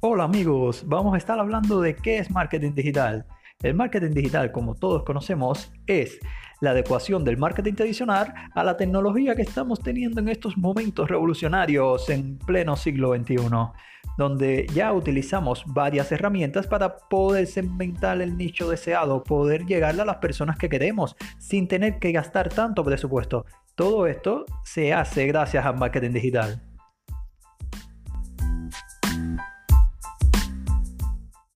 Hola amigos, vamos a estar hablando de qué es marketing digital. El marketing digital, como todos conocemos, es la adecuación del marketing tradicional a la tecnología que estamos teniendo en estos momentos revolucionarios en pleno siglo XXI, donde ya utilizamos varias herramientas para poder segmentar el nicho deseado, poder llegar a las personas que queremos sin tener que gastar tanto presupuesto. Todo esto se hace gracias al marketing digital.